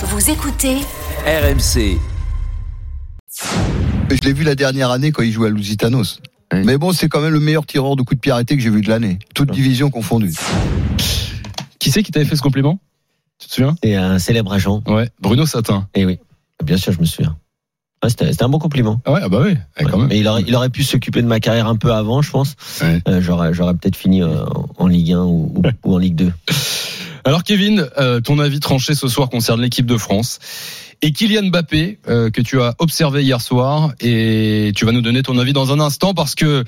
Vous écoutez RMC. Je l'ai vu la dernière année quand il jouait à Lusitanos. Oui. Mais bon, c'est quand même le meilleur tireur de coups de pied arrêté que j'ai vu de l'année. Toute division confondue. Qui c'est qui t'avait fait ce compliment? Tu te souviens? Et un célèbre agent. Ouais, Bruno Satin. Et oui, bien sûr, je me souviens. Ouais, c'était un bon compliment. Ah ouais, ah bah oui, ouais, quand Ouais. même. Mais il aurait, il aurait pu s'occuper de ma carrière un peu avant, je pense. Ouais. Euh, J'aurais j'aurais peut-être fini euh, en Ligue 1 ou, ou- ou en Ligue 2. Alors Kevin, euh, ton avis tranché ce soir concerne l'équipe de France et Kylian Mbappé euh, que tu as observé hier soir et tu vas nous donner ton avis dans un instant parce que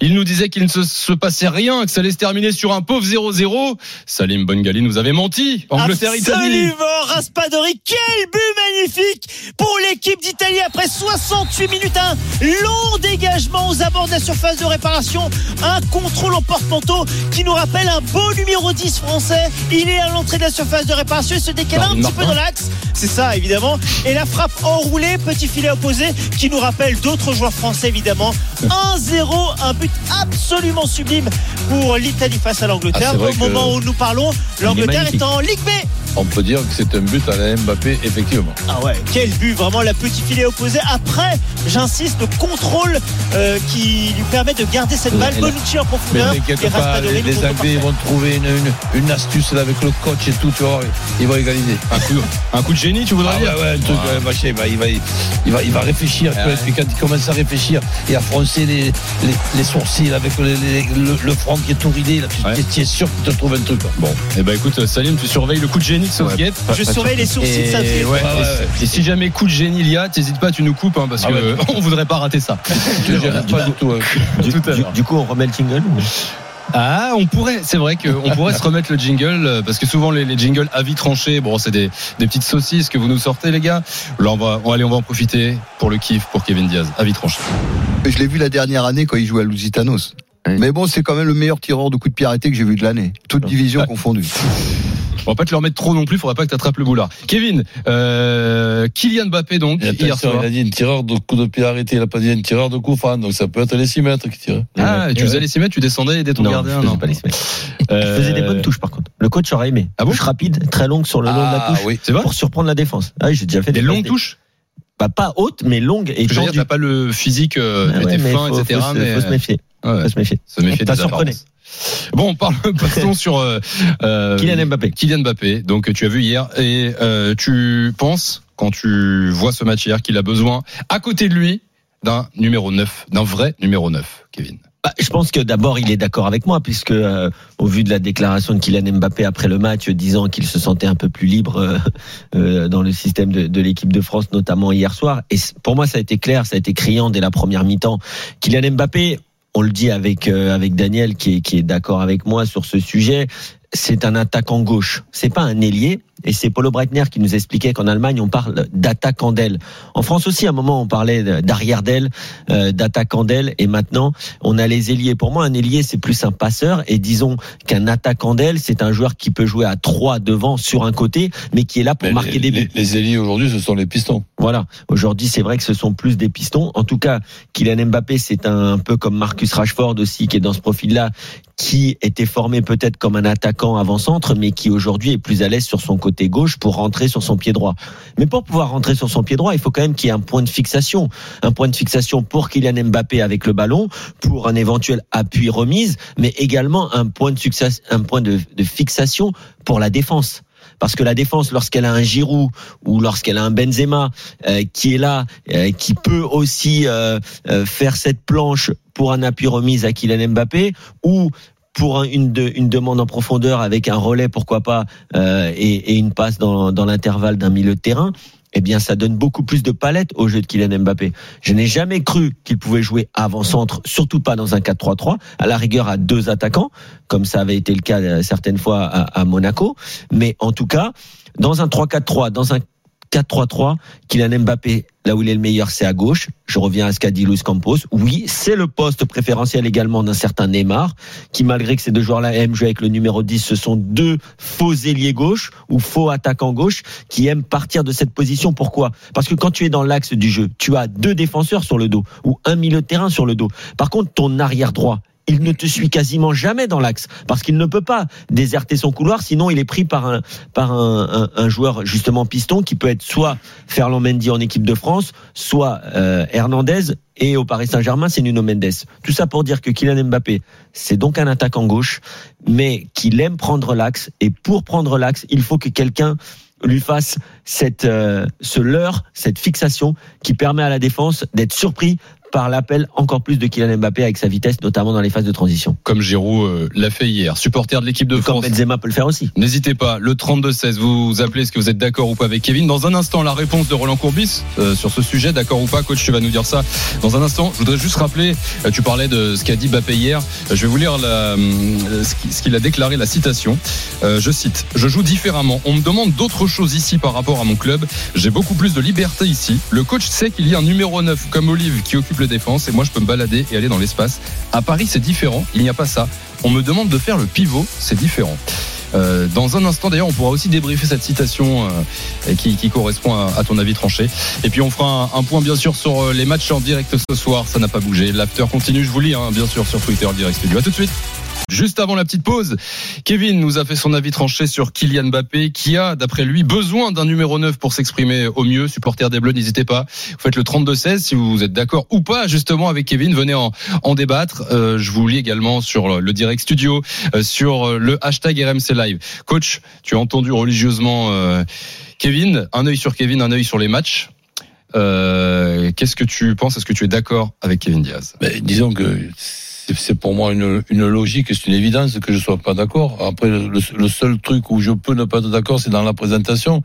il nous disait qu'il ne se, se passait rien, que ça allait se terminer sur un pauvre 0-0. Salim Bongali nous avait menti. Angleterre-Italie. Absolument, Raspadori, quel but magnifique pour l'équipe d'Italie après 68 minutes, un long dégagement aux abords de la surface de réparation, un contrôle en porte-manteau qui nous rappelle un beau numéro 10 français. Il est à l'entrée de la surface de réparation, il se décale un petit peu dans l'axe, c'est ça évidemment, et la frappe enroulée, petit filet opposé qui nous rappelle d'autres joueurs français évidemment. 1-0, un but absolument sublime pour l'Italie face à l'Angleterre. Ah, Au que- moment où nous parlons, l'Angleterre est en Ligue B. On peut dire que c'est un but à la Mbappé, effectivement. Ah ouais, quel but, vraiment la petite filet opposé. Après, j'insiste, le contrôle euh, qui lui permet de garder cette balle. Et Bonucci en profondeur. mais et les, le les Anglais vont trouver une, une, une astuce là avec le coach et tout, tu vois, ils vont égaliser. Un coup, un coup de génie, tu voudrais Ah dire ouais, ouais, un truc, Ouais. ouais, machin, il va, il va, il va, il va réfléchir. tu Ouais. et puis quand il commence à réfléchir et à froncer les, les, les sourcils avec les- les- le, le front qui est tout ridé, là, tu, Ouais. tu es sûr qu'il te trouve un truc. Bon, eh ben écoute Salim, tu surveilles le coup de génie Je surveille les sourcils de Et, Southgate. ouais, Ouais, et ouais, si- et si jamais coup de génie il y a, t'hésites pas, tu nous coupes hein, parce Ah que ouais. on voudrait pas rater ça. Je gère pas du tout. hein. Du, Tout à du- l'heure. du coup, on remet le jingle ou- Ah, on pourrait, c'est vrai qu'on pourrait se remettre le jingle euh, parce que souvent les, les jingles avis tranchés, bon, c'est des, des petites saucisses que vous nous sortez, les gars. Là, on va, on, allez, on va en profiter pour le kiff pour Kevin Diaz, avis tranché. Je l'ai vu la dernière année quand il jouait à Lusitanos. Oui. Mais bon, c'est quand même le meilleur tireur de coups de pied arrêté que j'ai vu de l'année. Toute division Ouais. confondue. On va pas te le remettre trop non plus, faudrait pas que tu attrapes le boulard. Kevin, euh, Kylian Mbappé donc Et hier attention, soir. il a dit un tireur de coup de pied arrêté, il a pas dit un tireur de coup franc, donc ça peut être les 6 mètres qui tirent. Ah, Ouais. tu faisais les 6 mètres, tu descendais et ton Non, gardien, je non. pas les semaines. Euh, Je faisais des bonnes touches par contre. Le coach aurait aimé. Ah bon touche rapide, très longue sur le long de la Ah touche. oui. C'est vrai Pour surprendre la défense. Ah oui, j'ai déjà fait Des passes longues touches. Bah, pas hautes, mais longues et Je veux dire, tendues. t'as pas le physique, euh, Ah tu ouais, mais fin, faut, etc. faut mais faut se méfier. Ouais, se méfier. se méfier des apparences. Bon, on parle, passons sur euh, euh, Kylian Mbappé. Kylian Mbappé, donc tu as vu hier, et euh, tu penses, quand tu vois ce match hier, qu'il a besoin, à côté de lui, d'un numéro 9, d'un vrai numéro 9, Kevin? Bah, je pense que d'abord il est d'accord avec moi puisque euh, au vu de la déclaration de Kylian Mbappé après le match disant qu'il se sentait un peu plus libre euh, euh, dans le système de, de l'équipe de France notamment hier soir et pour moi ça a été clair ça a été criant dès la première mi-temps Kylian Mbappé on le dit avec euh, avec Daniel qui est qui est d'accord avec moi sur ce sujet c'est un attaquant gauche. C'est pas un ailier et c'est Paulo Breitner qui nous expliquait qu'en Allemagne on parle d'attaquant d'aile en France aussi à un moment on parlait d'arrière d'aile euh, d'attaquant d'aile et maintenant on a les ailiers. Pour moi, un ailier, c'est plus un passeur. Et disons qu'un attaquant d'aile, c'est un joueur qui peut jouer à trois devant sur un côté, mais qui est là pour Mais marquer les, des buts. les, les ailiers aujourd'hui, ce sont les pistons. Voilà. Aujourd'hui, c'est vrai que ce sont plus des pistons. En tout cas, Kylian Mbappé, c'est un, peu comme Marcus Rashford aussi, qui est dans ce profil-là, qui était formé peut-être comme un attaquant avant-centre, mais qui aujourd'hui est plus à l'aise sur son côté gauche pour rentrer sur son pied droit. Mais pour pouvoir rentrer sur son pied droit, il faut quand même qu'il y ait un point de fixation. Un point de fixation pour Kylian Mbappé avec le ballon, pour un éventuel appui remise, mais également un point de, succès, un point de, fixation pour la défense. Parce que la défense, lorsqu'elle a un Giroud ou lorsqu'elle a un Benzema euh, qui est là, euh, qui peut aussi euh, faire cette planche pour un appui remise à Kylian Mbappé ou pour un- une, une demande en profondeur avec un relais, pourquoi pas, euh, et, et une passe dans, dans l'intervalle d'un milieu de terrain, eh bien, ça donne beaucoup plus de palettes au jeu de Kylian Mbappé. Je n'ai jamais cru qu'il pouvait jouer avant-centre, surtout pas dans un 4-3-3, à la rigueur à deux attaquants, comme ça avait été le cas euh, certaines fois à, à Monaco. Mais en tout cas, dans un 3-4-3, dans un 4-3-3, Kylian Mbappé, là où il est le meilleur, c'est à gauche. Je reviens à ce qu'a dit Luis Campos. Oui, c'est le poste préférentiel également d'un certain Neymar, qui malgré que ces deux joueurs-là aiment jouer avec le numéro 10, ce sont deux faux ailiers gauche ou faux attaquants gauche qui aiment partir de cette position. Pourquoi? Parce que quand tu es dans l'axe du jeu, tu as deux défenseurs sur le dos ou un milieu de terrain sur le dos. Par contre, ton arrière droit, il ne te suit quasiment jamais dans l'axe parce qu'il ne peut pas déserter son couloir, sinon il est pris par un par un, un, joueur justement piston qui peut être soit Ferland Mendy en équipe de France, soit euh, Hernandez et au Paris Saint-Germain c'est Nuno Mendes. Tout ça pour dire que Kylian Mbappé c'est donc un attaquant gauche, mais qu'il aime prendre l'axe et pour prendre l'axe il faut que quelqu'un lui fasse cette euh, ce leurre, cette fixation qui permet à la défense d'être surpris par l'appel encore plus de Kylian Mbappé avec sa vitesse, notamment dans les phases de transition. Comme Giroud euh, l'a fait hier. Supporter de l'équipe de Comme France. Benzema peut le faire aussi. N'hésitez pas, le 32-16, vous appelez, est-ce que vous êtes d'accord ou pas avec Kevin Dans un instant, la réponse de Roland Courbis euh, sur ce sujet, d'accord ou pas Coach, tu vas nous dire ça dans un instant. Je voudrais juste rappeler, euh, tu parlais de ce qu'a dit Mbappé hier, Euh, je vais vous lire la, ce qu'il a déclaré, la citation. Euh, je cite, « Je joue différemment. On me demande d'autres choses ici par rapport à mon club. J'ai beaucoup plus de liberté ici. Le coach sait qu'il y a un numéro 9 comme Olive qui occupe les défenses et moi je peux me balader et aller dans l'espace. À Paris, c'est différent. Il n'y a pas ça. On me demande de faire le pivot, c'est différent. Euh, dans un instant, d'ailleurs, on pourra aussi débriefer cette citation euh, qui, correspond à, ton avis tranché. Et puis on fera un, point bien sûr sur euh, les matchs en direct ce soir. Ça n'a pas bougé. L'after continue. Je vous lis hein, bien sûr sur Twitter direct studio. À tout de suite. Juste avant la petite pause, Kevin nous a fait son avis tranché sur Kylian Mbappé, qui a, d'après lui, besoin d'un numéro 9 pour s'exprimer au mieux. Supporter des Bleus, n'hésitez pas. Vous faites le 32-16 si vous êtes d'accord ou pas, justement, avec Kevin. Venez en, en débattre. Euh, je vous lis également sur le, direct studio, euh, sur euh, le hashtag RMC Live. Coach, tu as entendu religieusement Kevin. Un œil sur Kevin, un œil sur les matchs. Qu'est-ce que tu penses? Est-ce que tu es d'accord avec Kevin Diaz? Mais disons que c'est pour moi une, une logique, c'est une évidence que je sois pas d'accord. Après, le, seul truc où je peux ne pas être d'accord, c'est dans la présentation.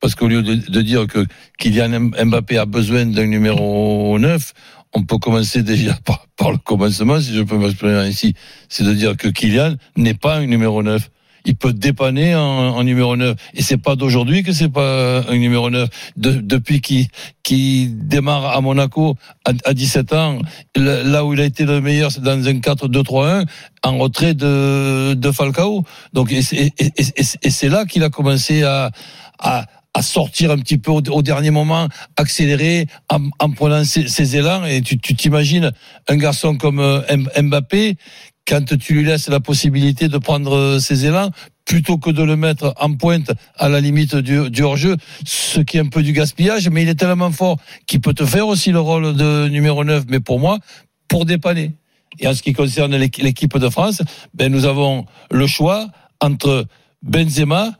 Parce qu'au lieu de, de dire que Kylian Mbappé a besoin d'un numéro 9, on peut commencer déjà par, par le commencement, si je peux m'exprimer ainsi. C'est de dire que Kylian n'est pas un numéro 9 il peut dépanner en, en numéro 9. Et c'est pas d'aujourd'hui que c'est pas un numéro 9. De, depuis qu'il qui démarre à Monaco à, à 17 ans, là où il a été le meilleur, c'est dans un 4-2-3-1, en retrait de, de Falcao. Donc, et, c'est là qu'il a commencé à, à à sortir un petit peu au, au dernier moment, accélérer en, en prenant ses, ses, élans. Et tu t'imagines un garçon comme euh, Mbappé quand tu lui laisses la possibilité de prendre ses élans, plutôt que de le mettre en pointe à la limite du, du hors-jeu, ce qui est un peu du gaspillage, mais il est tellement fort qu'il peut te faire aussi le rôle de numéro 9, mais pour moi, pour dépanner. Et en ce qui concerne l'équipe de France, ben nous avons le choix entre Benzema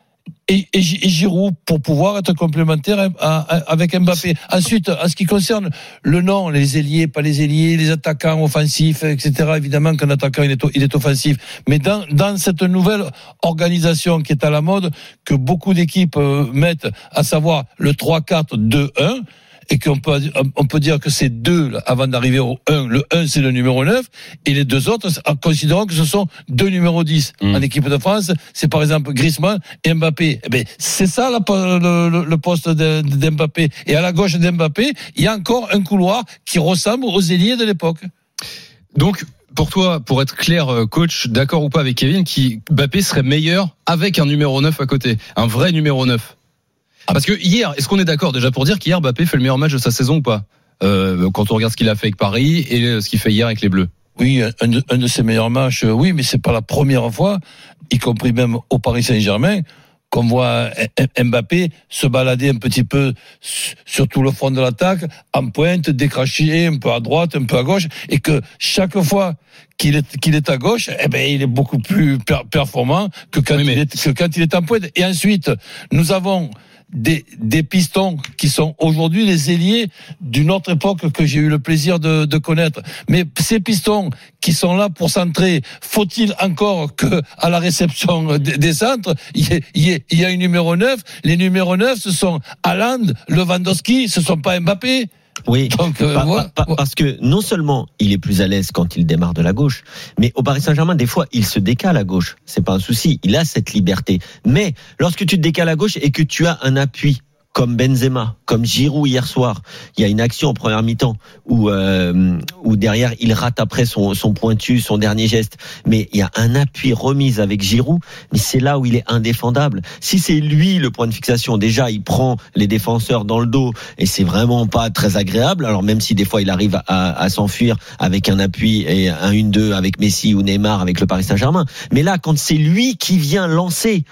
et, et, Giroud pour pouvoir être complémentaire avec Mbappé. Ensuite, en ce qui concerne le nom, les ailiers, pas les ailiers, les attaquants offensifs, etc. Évidemment qu'un attaquant il est, il est offensif, mais dans, dans cette nouvelle organisation qui est à la mode, que beaucoup d'équipes euh, mettent, à savoir le 3-4-2-1 et qu'on peut, on peut dire que c'est deux avant d'arriver au 1. Le 1, c'est le numéro 9, et les deux autres, considérons que ce sont deux numéros 10. Mmh. En équipe de France, c'est par exemple Griezmann et Mbappé. Eh ben, c'est ça la, le, le, poste d'Mbappé. Et à la gauche d'Mbappé, il y a encore un couloir qui ressemble aux ailiers de l'époque. Donc, pour toi, pour être clair, coach, d'accord ou pas avec Kevin, qui Mbappé serait meilleur avec un numéro 9 à côté, un vrai numéro 9 parce que hier, est-ce qu'on est d'accord déjà pour dire qu'hier Mbappé fait le meilleur match de sa saison ou pas? Euh, Quand on regarde ce qu'il a fait avec Paris et ce qu'il fait hier avec les Bleus. Oui, un de, un de ses meilleurs matchs, oui, mais c'est pas la première fois, y compris même au Paris Saint-Germain, qu'on voit Mbappé se balader un petit peu sur tout le front de l'attaque, en pointe, décraché un peu à droite, un peu à gauche, et que chaque fois qu'il est, qu'il est à gauche, eh ben, il est beaucoup plus performant que quand, oui, mais... il est, que quand il est en pointe. Et ensuite, nous avons des, des pistons qui sont aujourd'hui les ailiers d'une autre époque que j'ai eu le plaisir de, de, connaître. Mais ces pistons qui sont là pour centrer, faut-il encore que à la réception des, centres, il y, ait, il, y y a une numéro 9 Les numéros 9, ce sont Haaland, Lewandowski, ce sont pas Mbappé. Oui, Donc, euh, parce que non seulement il est plus à l'aise quand il démarre de la gauche, mais au Paris Saint-Germain, des fois, il se décale à gauche. C'est pas un souci, il a cette liberté. Mais lorsque tu te décales à gauche et que tu as un appui comme Benzema, comme Giroud hier soir. Il y a une action en première mi-temps où, euh, où derrière il rate après son, pointu, son dernier geste. Mais il y a un appui remise avec Giroud, mais c'est là où il est indéfendable. Si c'est lui le point de fixation, déjà il prend les défenseurs dans le dos et c'est vraiment pas très agréable. Alors même si des fois il arrive à, à s'enfuir avec un appui et un 1-2 avec Messi ou Neymar avec le Paris Saint-Germain. Mais là, quand c'est lui qui vient lancer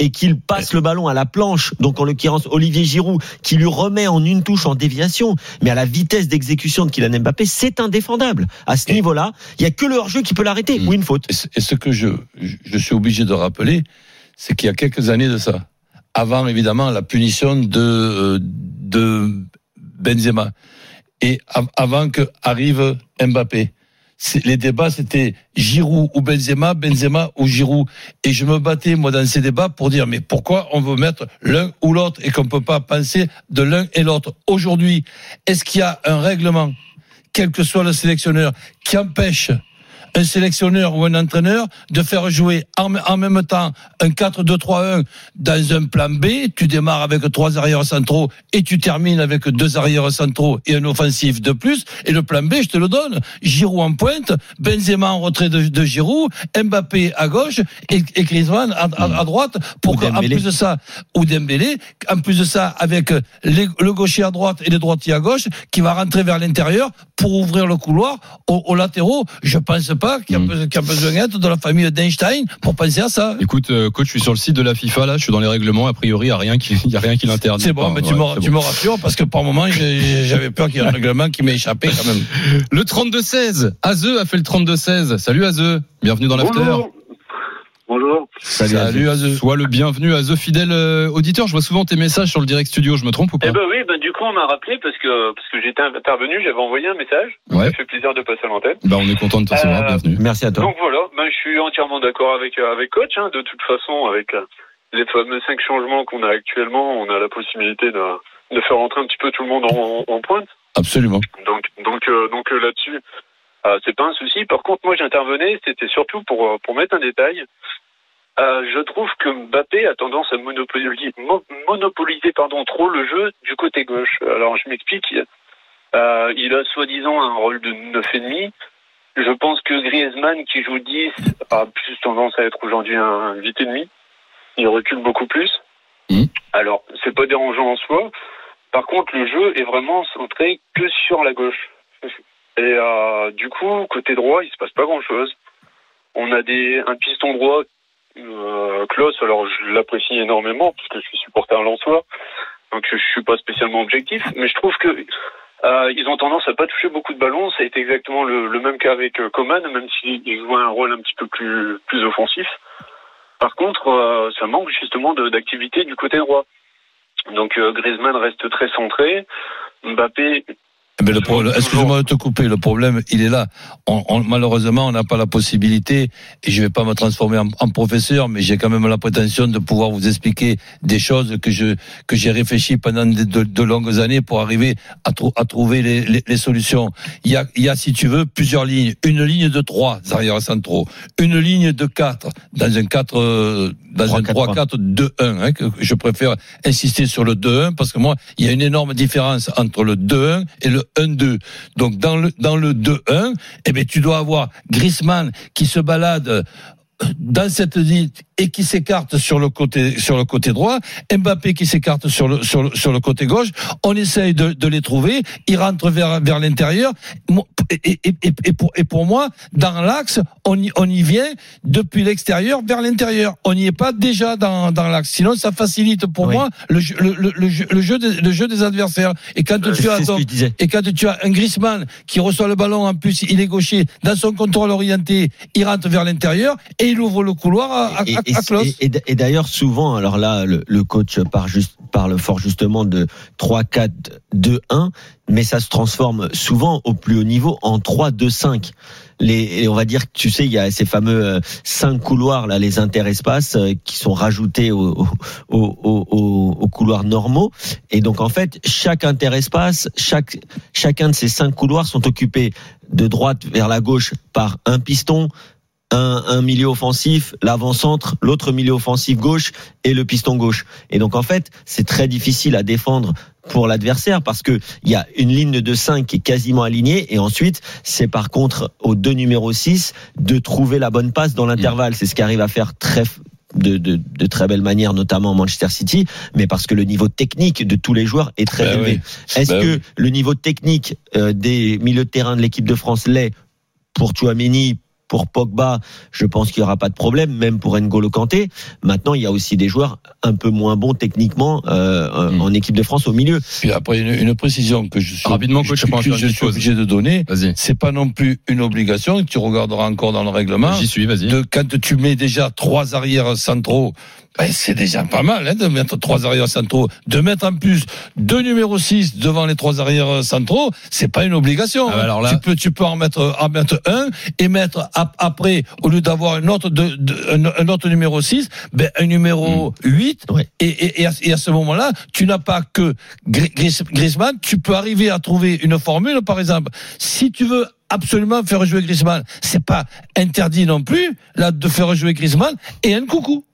et qu'il passe le ballon à la planche, donc en l'occurrence Olivier Giroud, qui lui remet en une touche en déviation, mais à la vitesse d'exécution de Kylian Mbappé, c'est indéfendable. À ce niveau-là, il y a que le hors-jeu qui peut l'arrêter, Mm. ou une faute. Et ce- que je, je suis obligé de rappeler, c'est qu'il y a quelques années de ça, avant évidemment la punition de, euh, de Benzema, et av- avant que arrive Mbappé, les débats c'était Giroud ou Benzema, Benzema ou Giroud, et je me battais moi dans ces débats pour dire mais pourquoi on veut mettre l'un ou l'autre et qu'on peut pas penser de l'un et l'autre. Aujourd'hui, est-ce qu'il y a un règlement, quel que soit le sélectionneur, qui empêche un sélectionneur ou un entraîneur de faire jouer en, en même temps un 4-2-3-1 dans un plan B. Tu démarres avec trois arrières centraux et tu termines avec deux arrières centraux et un offensif de plus. Et le plan B, je te le donne. Giroud en pointe, Benzema en retrait de, de Giroud, Mbappé à gauche et, et Griezmann à, à- à droite. Pour Ou qu'en plus de ça, ou Dembélé, en plus de ça, avec les- le gaucher à droite et le droitier à gauche, qui va rentrer vers l'intérieur pour ouvrir le couloir aux, aux latéraux. Je pense pas qu'il y, a besoin d'être de la famille d'Einstein pour penser à ça. Écoute, euh, coach, je suis sur le site de la FIFA là, je suis dans les règlements. A priori, il y a rien qui, il y a rien qui l'interdit. C'est bon, mais tu, Ouais, me, c'est tu bon. me rassures parce que par moment, j'avais peur qu'il y ait un règlement qui m'ait échappé quand même. Le 32-16. Azeu a fait le 32-16. Salut Azeu. Bienvenue dans l'after. Bonjour. Salut, Azeu. Sois le bienvenu Azeu, fidèle euh, auditeur. Je vois souvent tes messages sur le direct studio. Je me trompe ou pas Eh ben oui, ben du coup on m'a rappelé parce que parce que j'étais intervenu, j'avais envoyé un message. Ouais. Ça fait plaisir de passer à l'antenne. Bah, on est content de te recevoir. Euh, Bienvenue. Merci à toi. Donc voilà, ben je suis entièrement d'accord avec euh, avec coach. Hein, de toute façon, avec euh, les fameux cinq changements qu'on a actuellement, on a la possibilité de de faire rentrer un petit peu tout le monde en, en pointe. Absolument. Donc donc euh, donc euh, là-dessus, euh, c'est pas un souci. Par contre, moi j'intervenais, c'était surtout pour pour mettre un détail. Euh, je trouve que Mbappé a tendance à monopoliser, mo- monopoliser pardon, trop le jeu du côté gauche. Alors je m'explique. Euh, il a soi-disant un rôle de 9,5. Je pense que Griezmann, qui joue 10, a plus tendance à être aujourd'hui un 8,5. Il recule beaucoup plus. Mhm. Alors, c'est pas dérangeant en soi. Par contre, le jeu est vraiment centré que sur la gauche. Et euh, du coup, côté droit, il se passe pas grand-chose. On a des un piston droit, Klaus. Alors, je l'apprécie énormément parce que je suis supporter lensois, donc je, suis pas spécialement objectif. Mais je trouve que euh, ils ont tendance à pas toucher beaucoup de ballons. Ça a été exactement le, même cas avec euh, Coman, même s'il jouait un rôle un petit peu plus plus offensif. Par contre, euh, ça manque justement d'activité du côté droit. Donc Griezmann reste très centré. Mbappé, Mais le problème, excuse-moi de te couper, le problème, il est là. On, on- malheureusement, on n'a pas la possibilité, et je vais pas me transformer en, en professeur, mais j'ai quand même la prétention de pouvoir vous expliquer des choses que je que j'ai réfléchi pendant de, de- de longues années pour arriver à, trou- à trouver les, les, les solutions. Il y a, il y a, si tu veux, plusieurs lignes. Une ligne de trois arrière centraux, une ligne de quatre dans un 4 euh, dans un 3-4-3. 3-4-2-1. Hein, que je préfère insister sur le 2-1 parce que moi, il y a une énorme différence entre le 2-1 et le 1-2. Donc dans le dans le 2-1, eh tu dois avoir Griezmann qui se balade euh, dans cette et qui s'écarte sur le côté sur le côté droit, Mbappé qui s'écarte sur le sur le sur le côté gauche. On essaye de, de les trouver, ils rentrent vers vers l'intérieur. Et, et, et, et pour et pour moi, dans l'axe, on y on y vient depuis l'extérieur vers l'intérieur. On n'y est pas déjà dans dans l'axe. Sinon, ça facilite pour Oui. moi le le, le, le jeu le jeu des, le jeu des adversaires. Et quand tu as disais. et quand tu as un Griezmann qui reçoit le ballon, en plus il est gaucher, dans son contrôle orienté, il rentre vers l'intérieur et il ouvre le couloir à, à, Et- d'ailleurs, souvent, alors là, le, le coach parle, juste, parle fort justement de 3-4-2-1, mais ça se transforme souvent au plus haut niveau en 3-2-5. Les, et on va dire que tu sais, il y a ces fameux euh, cinq couloirs là, les interespaces euh, qui sont rajoutés aux au, au, au- couloirs normaux. Et donc en fait, chaque interespace, chaque chacun de ces cinq couloirs sont occupés de droite vers la gauche par un piston, un, un milieu offensif, l'avant-centre, l'autre milieu offensif gauche et le piston gauche. Et donc en fait, c'est très difficile à défendre pour l'adversaire parce que il y a une ligne de 5 qui est quasiment alignée et ensuite c'est par contre au deux numéro 6 de trouver la bonne passe dans l'intervalle. C'est ce qu'arrive à faire très de, de, de, très belle manière, notamment Manchester City, mais parce que le niveau technique de tous les joueurs est très Ben élevé. oui. Est-ce Ben que oui. le niveau technique euh, des milieux de terrain de l'équipe de France l'est pour Chouameni pour Pogba, je pense qu'il n'y aura pas de problème, même pour N'Golo Kanté. Maintenant, il y a aussi des joueurs un peu moins bons techniquement euh, euh, Mm. en équipe de France au milieu. Puis après, une, une précision que je suis, Rapidement, que- que je obligé de donner. C'est pas non plus une obligation, tu regarderas encore dans le règlement. J'y suis, vas-y. De, quand tu mets déjà trois arrières centraux, ben, c'est déjà pas mal hein, de mettre trois arrières centraux. De mettre en plus deux numéros 6 devant les trois arrières centraux, c'est pas une obligation. Ah bah alors là- tu, peux, tu peux en mettre, en mettre un et mettre ap- après, au lieu d'avoir un autre, de, de- un, autre numéro 6, ben, un numéro 8. Ouais. Et, et, et à, et à ce moment-là, tu n'as pas que Griezmann, tu peux arriver à trouver une formule, par exemple. Si tu veux absolument faire jouer Griezmann, c'est pas interdit non plus, là, de faire jouer Griezmann et un coucou.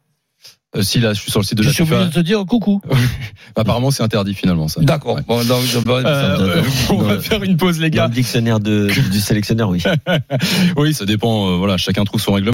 Euh, si là, je suis sur le site de Je la suis obligé FIFA. de te dire coucou. Apparemment, c'est interdit finalement ça. D'accord. Ouais. Bon, Euh, on va faire une pause, les Dans gars. le dictionnaire de, du sélectionneur, oui. Oui, ça dépend. euh, voilà, chacun trouve son règlement.